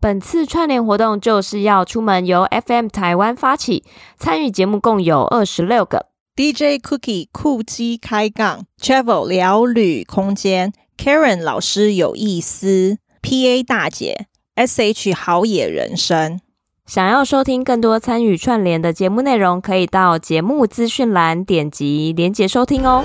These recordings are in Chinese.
本次串联活动就是要出门，由 FM 台湾发起，参与节目共有二十六个 DJ Cookie 酷鸡开杠 Travel 聊旅空间 Karen 老师有意思 PA 大姐 SH 好野人生。想要收听更多参与串联的节目内容，可以到节目资讯栏点击连结收听哦。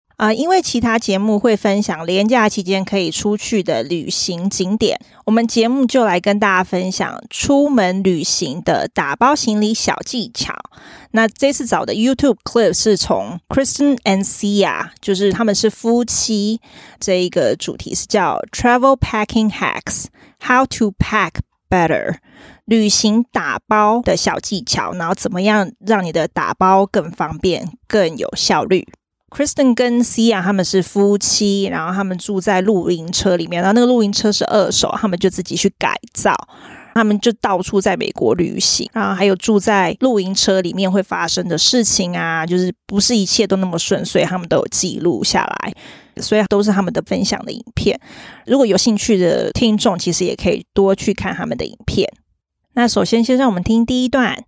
啊、因为其他节目会分享连假期间可以出去的旅行景点，我们节目就来跟大家分享出门旅行的打包行李小技巧。那这次找的 YouTube clip 是从 Kristen and Sia，就是他们是夫妻，这一个主题是叫 Travel Packing Hacks：How to Pack Better，旅行打包的小技巧，然后怎么样让你的打包更方便、更有效率。Kristen 跟 Cia 他们是夫妻，然后他们住在露营车里面，然后那个露营车是二手，他们就自己去改造，他们就到处在美国旅行，然后还有住在露营车里面会发生的事情啊，就是不是一切都那么顺遂，他们都有记录下来，所以都是他们的分享的影片。如果有兴趣的听众，其实也可以多去看他们的影片。那首先，先让我们听第一段。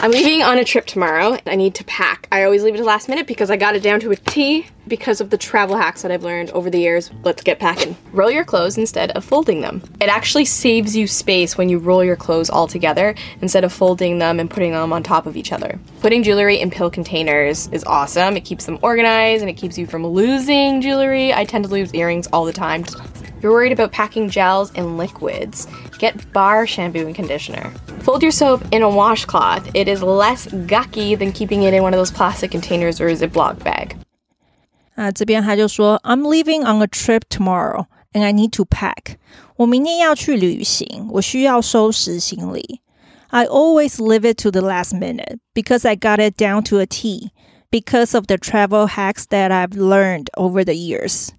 I'm leaving on a trip tomorrow. I need to pack. I always leave it to last minute because I got it down to a T because of the travel hacks that I've learned over the years. Let's get packing. Roll your clothes instead of folding them. It actually saves you space when you roll your clothes all together instead of folding them and putting them on top of each other. Putting jewelry in pill containers is awesome. It keeps them organized and it keeps you from losing jewelry. I tend to lose earrings all the time. You're worried about packing gels and liquids. Get bar shampoo and conditioner. Fold your soap in a washcloth. It is less gucky than keeping it in one of those plastic containers or a Ziploc bag. 啊，这边他就说，I'm leaving on a trip tomorrow and I need to pack. 我明天要去旅行，我需要收拾行李。I always leave it to the last minute because I got it down to a T because of the travel hacks that I've learned over the years.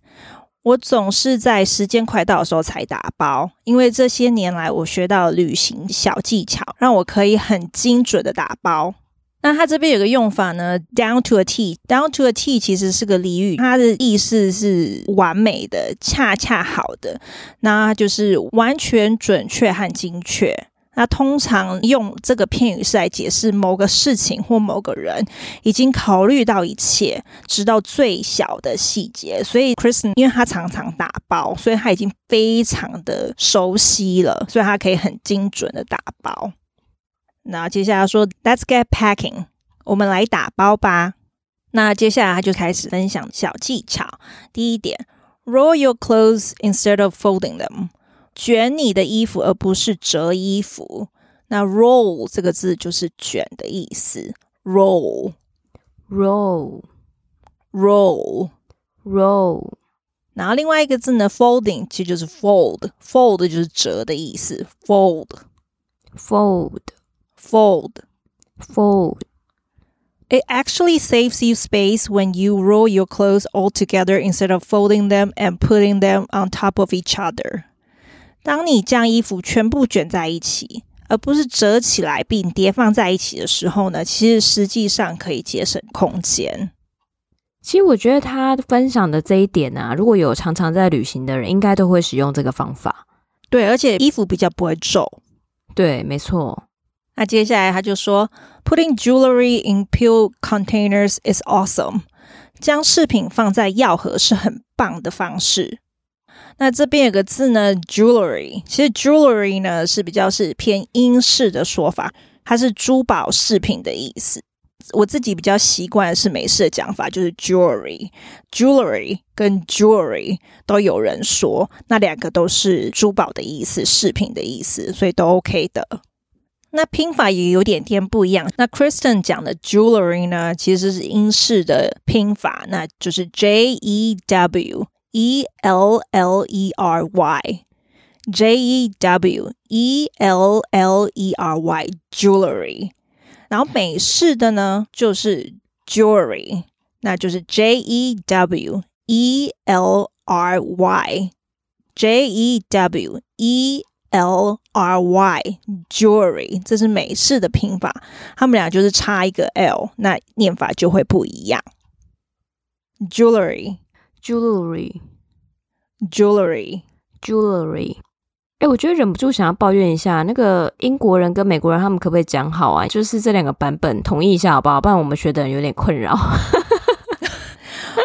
我总是在时间快到的时候才打包，因为这些年来我学到旅行小技巧，让我可以很精准的打包。那它这边有个用法呢，down to a T，down to a T 其实是个俚语，它的意思是完美的、恰恰好的，那就是完全准确和精确。那通常用这个片语是来解释某个事情或某个人已经考虑到一切，直到最小的细节。所以 Kristen 因为他常常打包，所以他已经非常的熟悉了，所以他可以很精准的打包。那接下来说 Let's get packing，我们来打包吧。那接下来他就开始分享小技巧。第一点，Roll your clothes instead of folding them。卷你的衣服，而不是折衣服。那 roll 这个字就是卷的意思。roll，roll，roll，roll。然后另外一个字呢，folding 其实就是 fold，fold 就是折的意思。fold，fold，fold，fold。It actually saves you space when you roll your clothes all together instead of folding them and putting them on top of each other. 当你将衣服全部卷在一起，而不是折起来并叠放在一起的时候呢，其实实际上可以节省空间。其实我觉得他分享的这一点啊，如果有常常在旅行的人，应该都会使用这个方法。对，而且衣服比较不会皱。对，没错。那接下来他就说，Putting jewelry in pill containers is awesome。将饰品放在药盒是很棒的方式。那这边有个字呢，jewelry。其实 jewelry 呢是比较是偏英式的说法，它是珠宝饰品的意思。我自己比较习惯是美式的讲法，就是 jewelry。jewelry 跟 jewelry 都有人说，那两个都是珠宝的意思，饰品的意思，所以都 OK 的。那拼法也有点点不一样。那 Kristen 讲的 jewelry 呢，其实是英式的拼法，那就是 J E W。E L L E R Y，J E W E L L E R Y，jewelry。然后美式的呢，就是 jewelry，那就是 J E W E L R Y，J E W E L R Y，jewelry，这是美式的拼法，他们俩就是差一个 L，那念法就会不一样。 jewelry，jewelry，jewelry。哎，我觉得忍不住想要抱怨一下，那个英国人跟美国人他们可不可以讲好啊？就是这两个版本统一一下好不好？不然我们学的人有点困扰。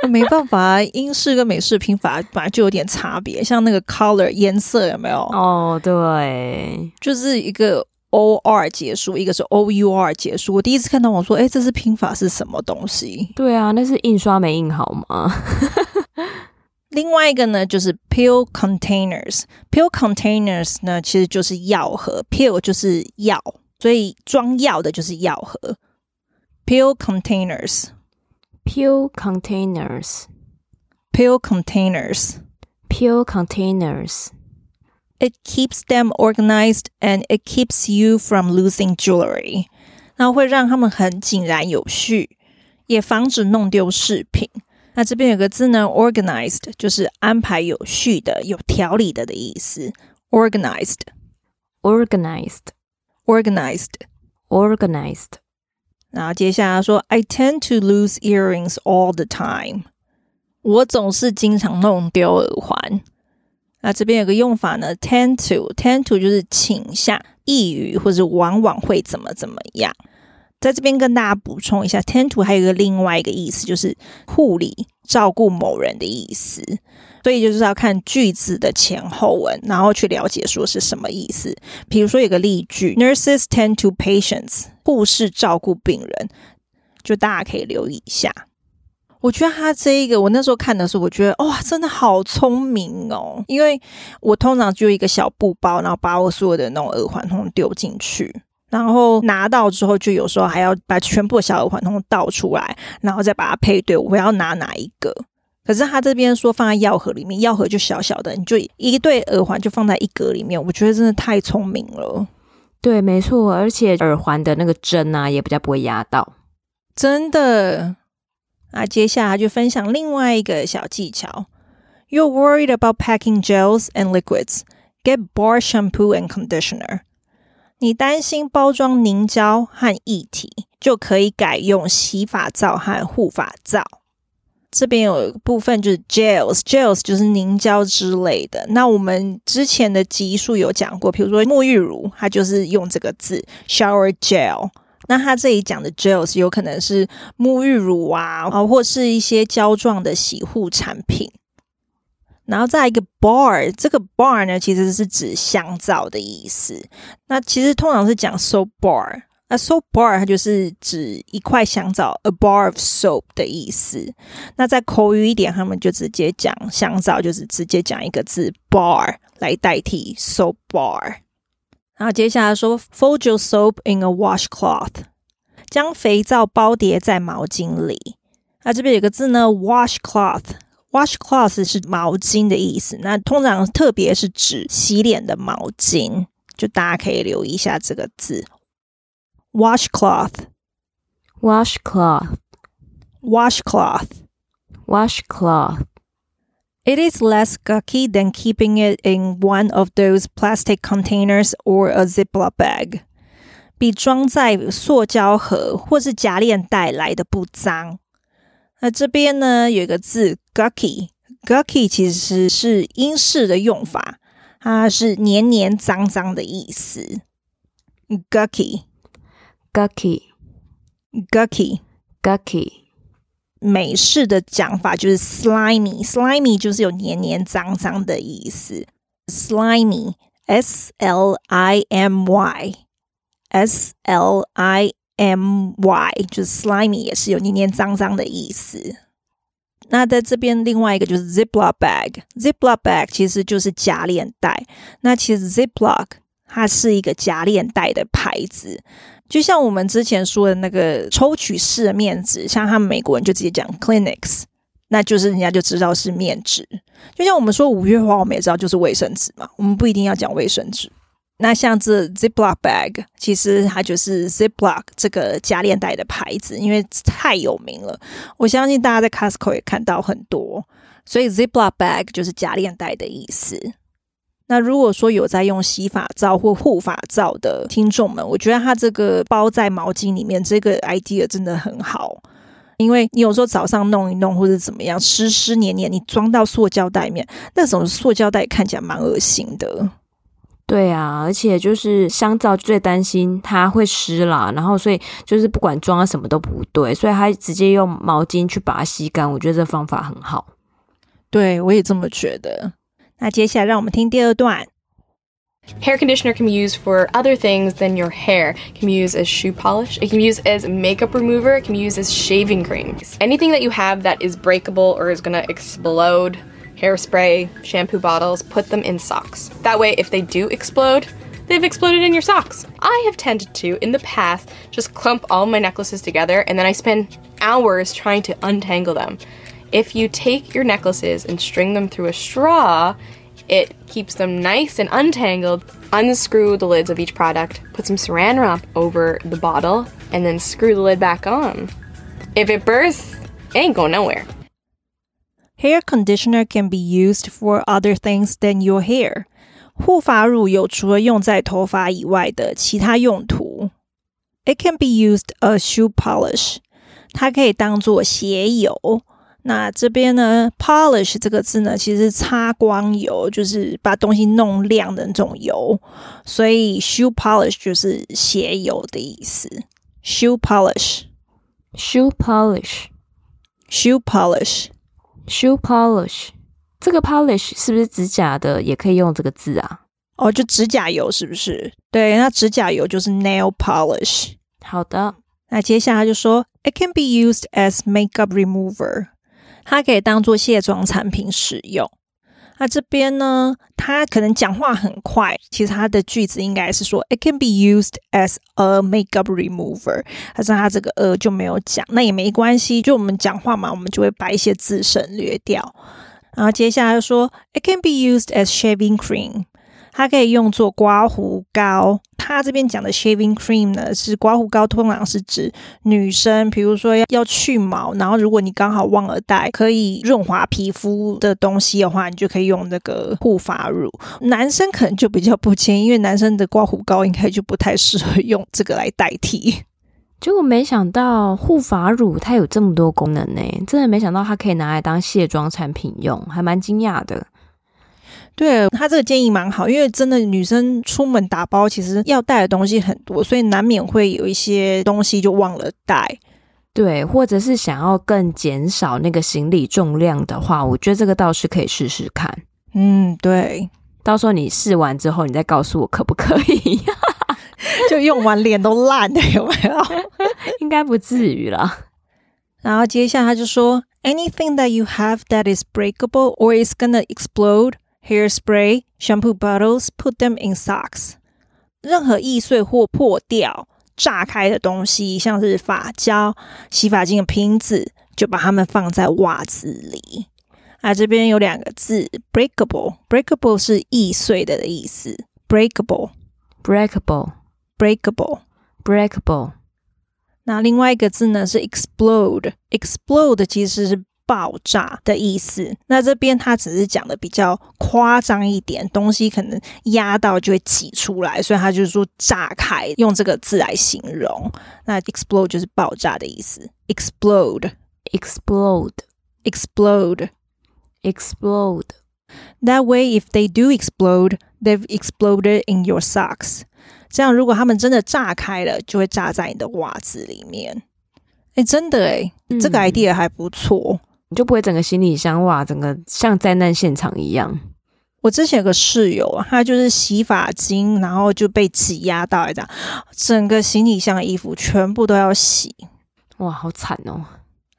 没办法，英式跟美式拼法本来就有点差别，像那个 color 颜色有没有？哦，对，就是一个 O R 结束，一个是 O U R 结束。我第一次看到，我说：“哎，这是拼法是什么东西？”对啊，那是印刷没印好吗？另外一个呢，就是 pill containers。pill containers 呢，其实就是药盒，pill 就是药，所以装药的就是药盒。pill containers，pill containers，pill containers，pill containers。It keeps them organized and it keeps you from losing jewelry。然后会让他们很井然有序，也防止弄丢饰品。 那这边有个字呢，organized，就是安排有序的、有条理的的意思。organized，organized，organized，organized。然后接下来说，I tend to lose earrings all the time。我总是经常弄丢耳环。那这边有个用法呢，tend to，tend to 就是倾向、易于或者往往会怎么怎么样。在这边跟大家补充一下，tend to 还有一个另外一个意思，就是护理、照顾某人的意思。所以就是要看句子的前后文，然后去了解说是什么意思。比如说有个例句，Nurses tend to patients，护士照顾病人，就大家可以留意一下。我觉得他这一个，我那时候看的时候，我觉得哇，真的好聪明哦！因为我通常就一个小布包，然后把我所有的那种耳环通丢进去。然后拿到之后，就有时候还要把全部的小耳环通通倒出来，然后再把它配对。我要拿哪一个？可是他这边说放在药盒里面，药盒就小小的，你就一对耳环就放在一格里面。我觉得真的太聪明了。对，没错，而且耳环的那个针啊，也比较不会压到。真的。那接下来就分享另外一个小技巧。You're worried about packing gels and liquids. Get bar shampoo and conditioner. 你担心包装凝胶和液体，就可以改用洗发皂和护发皂。这边有一个部分就是 gels，gels 就是凝胶之类的。那我们之前的集数有讲过，比如说沐浴乳，它就是用这个字 shower gel。那它这里讲的 gels 有可能是沐浴乳啊，啊，或是一些胶状的洗护产品。然后再一个 bar，这个 bar 呢，其实是指香皂的意思。那其实通常是讲 soap bar，那 soap bar 它就是指一块香皂，a bar of soap 的意思。那再口语一点，他们就直接讲香皂，就是直接讲一个字 bar 来代替 soap bar。然后接下来说 fold your soap in a washcloth，将肥皂包叠在毛巾里。那这边有个字呢，washcloth。Washcloth 是毛巾的意思，那通常特别是指洗脸的毛巾，就大家可以留意一下这个字。Washcloth，washcloth，washcloth。It is less gawky than keeping it in one of those plastic containers or a Ziploc bag。比装在塑胶盒或是夹链袋来的不脏。 那这边呢，有一个字 “gucky”，“gucky” 其实是英式的用法，它是黏黏脏脏的意思。gucky，gucky，gucky，gucky。美式的讲法就是 slimy，slimy 就是有黏黏脏脏的意思。slimy，s l i m y，s l i。M Y 就是 slimy，也是有黏黏脏脏的意思。那在这边另外一个就是 ziplock bag，ziplock bag 其实就是夹链袋。那其实 ziplock 它是一个夹链袋的牌子，就像我们之前说的那个抽取式的面纸，像他们美国人就直接讲 Kleenex，那就是人家就知道是面纸。就像我们说五月花，我们也知道就是卫生纸嘛，我们不一定要讲卫生纸。那像这 Ziploc bag，其实它就是 Ziploc 这个夹链袋的牌子，因为太有名了。我相信大家在 Costco 也看到很多，所以 Ziploc bag 就是夹链袋的意思。那如果说有在用洗发皂或护发皂的听众们，我觉得它这个包在毛巾里面这个 idea 真的很好，因为你有时候早上弄一弄或者怎么样湿湿黏黏，你装到塑胶袋里面，那种塑胶袋看起来蛮恶心的。对啊，而且就是香皂最担心它会湿啦，然后所以就是不管装什么都不对，所以他直接用毛巾去把它吸干，我觉得这方法很好。对，我也这么觉得。那接下来让我们听第二段。Hair conditioner can be used for other things than your hair. It can be used as shoe polish. It can be used as makeup remover. It can be used as shaving cream. Anything that you have that is breakable or is going to explode, hairspray, shampoo bottles, put them in socks. That way, if they do explode, they've exploded in your socks. I have tended to, in the past, just clump all my necklaces together and then I spend hours trying to untangle them. If you take your necklaces and string them through a straw, it keeps them nice and untangled. Unscrew the lids of each product, put some saran wrap over the bottle, and then screw the lid back on. If it bursts, it ain't going nowhere. Hair conditioner can be used for other things than your hair. 护发乳有除了用在头发以外的其他用途。It can be used as shoe polish. 它可以当做鞋油。那这边呢，polish 这个字呢，其实是擦光油，就是把东西弄亮的那种油，所以 shoe polish 就是鞋油的意思。shoe polish，shoe polish，shoe polish，shoe polish。这个 polish 是不是指甲的？也可以用这个字啊？哦，就指甲油是不是？对，那指甲油就是 nail polish。好的，那接下来就说，it can be used as makeup remover。它可以当做卸妆产品使用。那这边呢，他可能讲话很快，其实他的句子应该是说，It can be used as a makeup remover。但是他这个呃就没有讲，那也没关系，就我们讲话嘛，我们就会把一些字省略掉。然后接下来就说，It can be used as shaving cream。它可以用作刮胡膏。它这边讲的 shaving cream 呢，是刮胡膏，通常是指女生，比如说要要去毛，然后如果你刚好忘了带可以润滑皮肤的东西的话，你就可以用那个护发乳。男生可能就比较不建议，因为男生的刮胡膏应该就不太适合用这个来代替。结果没想到护发乳它有这么多功能呢，真的没想到它可以拿来当卸妆产品用，还蛮惊讶的。对，他这个建议蛮好，因为真的女生出门打包，其实要带的东西很多，所以难免会有一些东西就忘了带。对，或者是想要更减少那个行李重量的话，我觉得这个倒是可以试试看。嗯，对，到时候你试完之后，你再告诉我可不可以？就用完脸都烂了，有没有？应该不至于啦。然后接下来他就说：“Anything that you have that is breakable or is gonna explode。” Hairspray, shampoo bottles, put them in socks. 任何易碎或破掉、炸开的东西，像是发胶、洗发精的瓶子，就把它们放在袜子里。啊，这边有两个字：breakable。breakable 是易碎的的意思。breakable, breakable, breakable, breakable。那另外一个字呢是 explode。explode 其实是 爆炸的意思，那这边他只是讲的比较夸张一点，东西可能压到就会挤出来，所以他就是说炸开，用这个字来形容。那 explode 就是爆炸的意思，explode，explode，explode，explode。That way, if they do explode, they've exploded in your socks。这样，如果他们真的炸开了，就会炸在你的袜子里面。哎，真的哎，这个 idea 还不错。你就不会整个行李箱哇，整个像灾难现场一样。我之前有个室友，他就是洗发精，然后就被挤压到，这样整个行李箱的衣服全部都要洗。哇，好惨哦！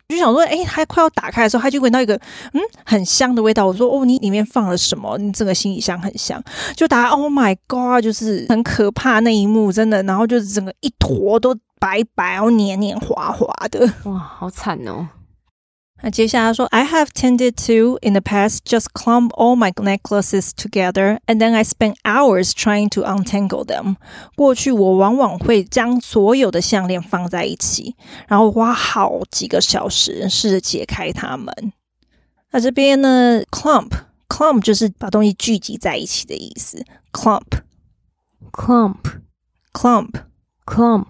就想说，哎，他快要打开的时候，他就闻到一个嗯很香的味道。我说，哦，你里面放了什么？你整个行李箱很香。就打开，Oh my God，就是很可怕那一幕，真的。然后就是整个一坨都白白，然后黏黏滑滑的。哇，好惨哦！那接下来说，I have tended to in the past just clump all my necklaces together, and then I spend hours trying to untangle them。过去我往往会将所有的项链放在一起，然后花好几个小时试着解开它们。那这边呢，clump，clump 就是把东西聚集在一起的意思，clump，clump，clump，clump。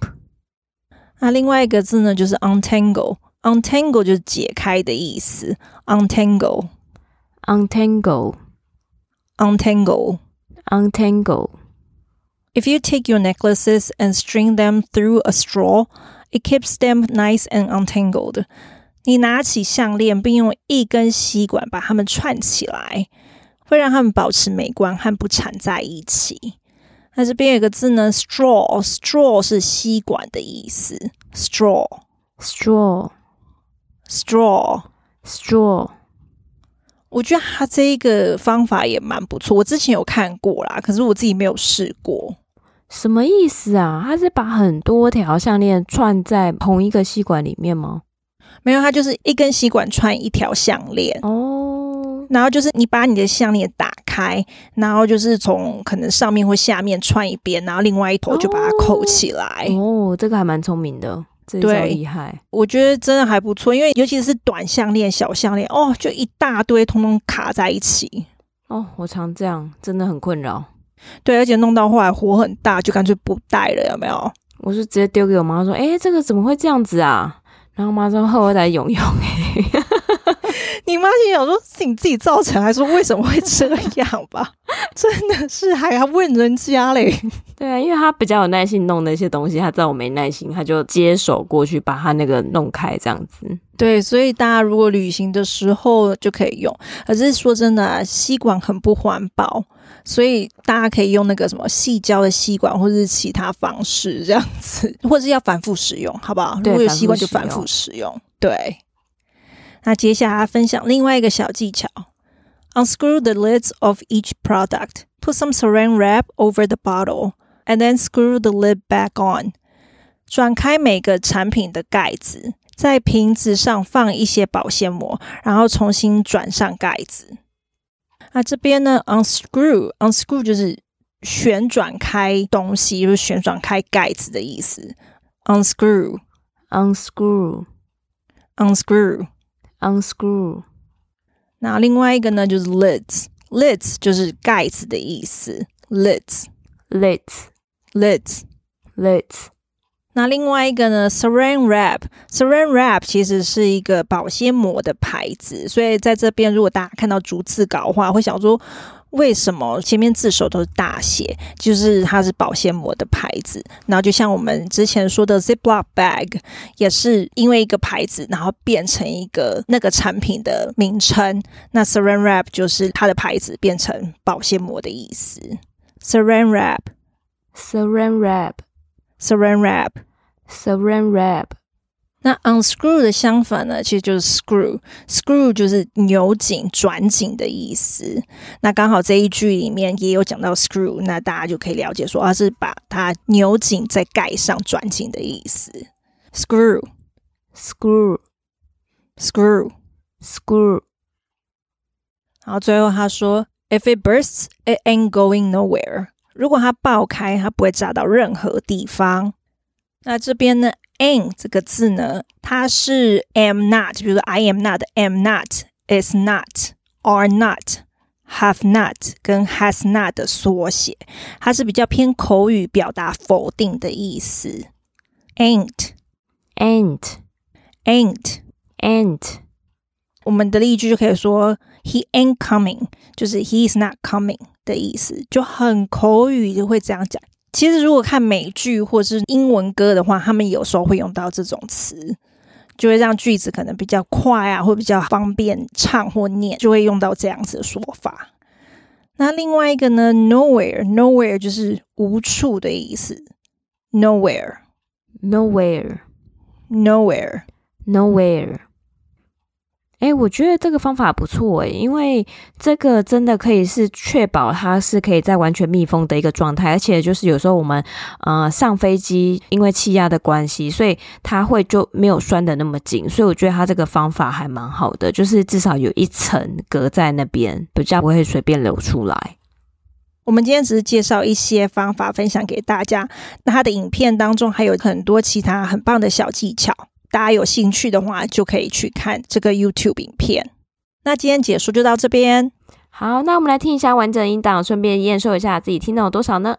那另外一个字呢，就是 untangle。 Untangle 就是解开的意思。Untangle，untangle，untangle。If you take your necklaces and string them through a straw, it keeps them nice and untangled. 你拿起项链，并用一根吸管把它们串起来，会让它们保持美观和不缠在一起。那这边有个字呢，straw，straw 是吸管的意思。straw，straw。straw Straw，straw 我觉得它这一个方法也蛮不错。我之前有看过啦，可是我自己没有试过。什么意思啊？它是把很多条项链串在同一个吸管里面吗？没有，它就是一根吸管串一条项链哦。然后就是你把你的项链打开，然后就是从可能上面或下面串一边，然后另外一头就把它扣起来。哦，哦，这个还蛮聪明的。这厉害，我觉得真的还不错，因为尤其是短项链、小项链，哦，就一大堆，通通卡在一起。哦，我常这样，真的很困扰。对，而且弄到后来火很大，就干脆不戴了，有没有？我是直接丢给我妈说：“哎，这个怎么会这样子啊？”然后妈说：“后来用用。” 你妈心想说：“是你自己造成，还是说为什么会这样吧？” 真的是还要问人家嘞。对啊，因为他比较有耐心弄那些东西，他知道我没耐心，他就接手过去把他那个弄开这样子。对，所以大家如果旅行的时候就可以用。可是说真的啊，吸管很不环保，所以大家可以用那个什么细胶的吸管，或者是其他方式这样子，或者是要反复使用，好不好？如果有吸管就反复使用。对。那接下来分享另外一个小技巧：Unscrew the lids of each product, put some Saran wrap over the bottle, and then screw the lid back on。转开每个产品的盖子，在瓶子上放一些保鲜膜，然后重新转上盖子。那这边呢，unscrew，unscrew 就是旋转开东西，就是旋转开盖子的意思。unscrew，unscrew，unscrew。 Unscrew，那另外一个呢，就是 lids，lids 就是盖子的意思，lids，lids，lids，lids。那另外一个呢，Saran wrap，Saran wrap 其实是一个保鲜膜的牌子，所以在这边如果大家看到逐字稿的话，会想说。为什么前面字首都是大写？就是它是保鲜膜的牌子。然后就像我们之前说的 Ziploc bag，也是因为一个牌子，然后变成一个那个产品的名称。那 Saran wrap 就是它的牌子变成保鲜膜的意思。Saran wrap，Saran wrap，Saran wrap，Saran wrap。那 unscrew 的相反呢，其实就是 screw，screw 就是扭紧、转紧的意思。那刚好这一句里面也有讲到 screw，那大家就可以了解说，它是把它扭紧再盖上、转紧的意思。screw，screw，screw，screw。然后最后他说，If it bursts, it ain't going nowhere。如果它爆开，它不会炸到任何地方。那这边呢？ain't 这个字呢，它是 am not，比如说 I am not，am not，is not，are not，have not 跟 has not 的缩写，它是比较偏口语表达否定的意思。ain't，ain't，ain't，ain't。我们的例句就可以说 He ain't coming，就是 He is not coming 的意思，就很口语就会这样讲。其实，如果看美剧或是英文歌的话，他们有时候会用到这种词，就会让句子可能比较快啊，会比较方便唱或念，就会用到这样子的说法。那另外一个呢，nowhere，nowhere 就是无处的意思，nowhere，nowhere，nowhere，nowhere。哎，我觉得这个方法不错哎，因为这个真的可以是确保它是可以在完全密封的一个状态，而且就是有时候我们呃上飞机，因为气压的关系，所以它会就没有拴得那么紧，所以我觉得它这个方法还蛮好的，就是至少有一层隔在那边，比较不会随便流出来。我们今天只是介绍一些方法分享给大家，那它的影片当中还有很多其他很棒的小技巧。大家有兴趣的话，就可以去看这个 YouTube 影片。那今天解说就到这边。好，那我们来听一下完整音档，顺便验收一下自己听到有多少呢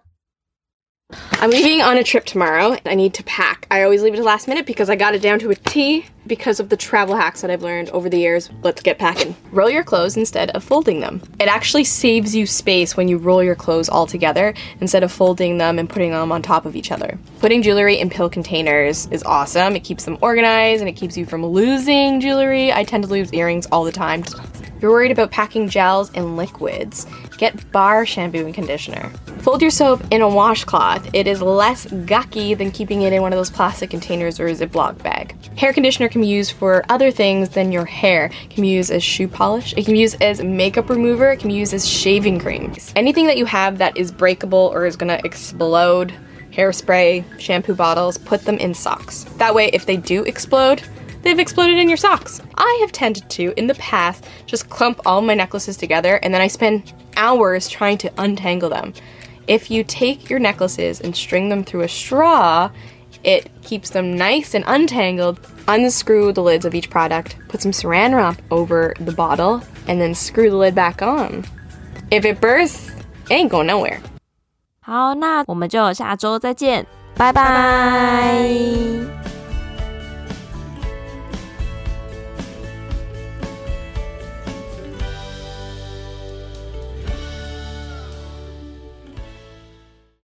？I'm leaving on a trip tomorrow. I need to pack. I always leave it to last minute because I got it down to a T because of the travel hacks that I've learned over the years. Let's get packing. Roll your clothes instead of folding them. It actually saves you space when you roll your clothes all together instead of folding them and putting them on top of each other. Putting jewelry in pill containers is awesome. It keeps them organized and it keeps you from losing jewelry. I tend to lose earrings all the time. If you're worried about packing gels and liquids. Get bar shampoo and conditioner. Fold your soap in a washcloth. It is less gucky than keeping it in one of those plastic containers or a Ziploc bag. Hair conditioner can be used for other things than your hair. It can be used as shoe polish. It can be used as makeup remover. It can be used as shaving cream. Anything that you have that is breakable or is gonna explode, hairspray, shampoo bottles, put them in socks. That way, if they do explode, they've exploded in your socks. I have tended to, in the past, just clump all my necklaces together and then I spend hours trying to untangle them. If you take your necklaces and string them through a straw, it keeps them nice and untangled. Unscrew the lids of each product, put some saran wrap over the bottle, and then screw the lid back on. If it bursts, it ain't going nowhere. 好，那我们就下周再见，拜拜。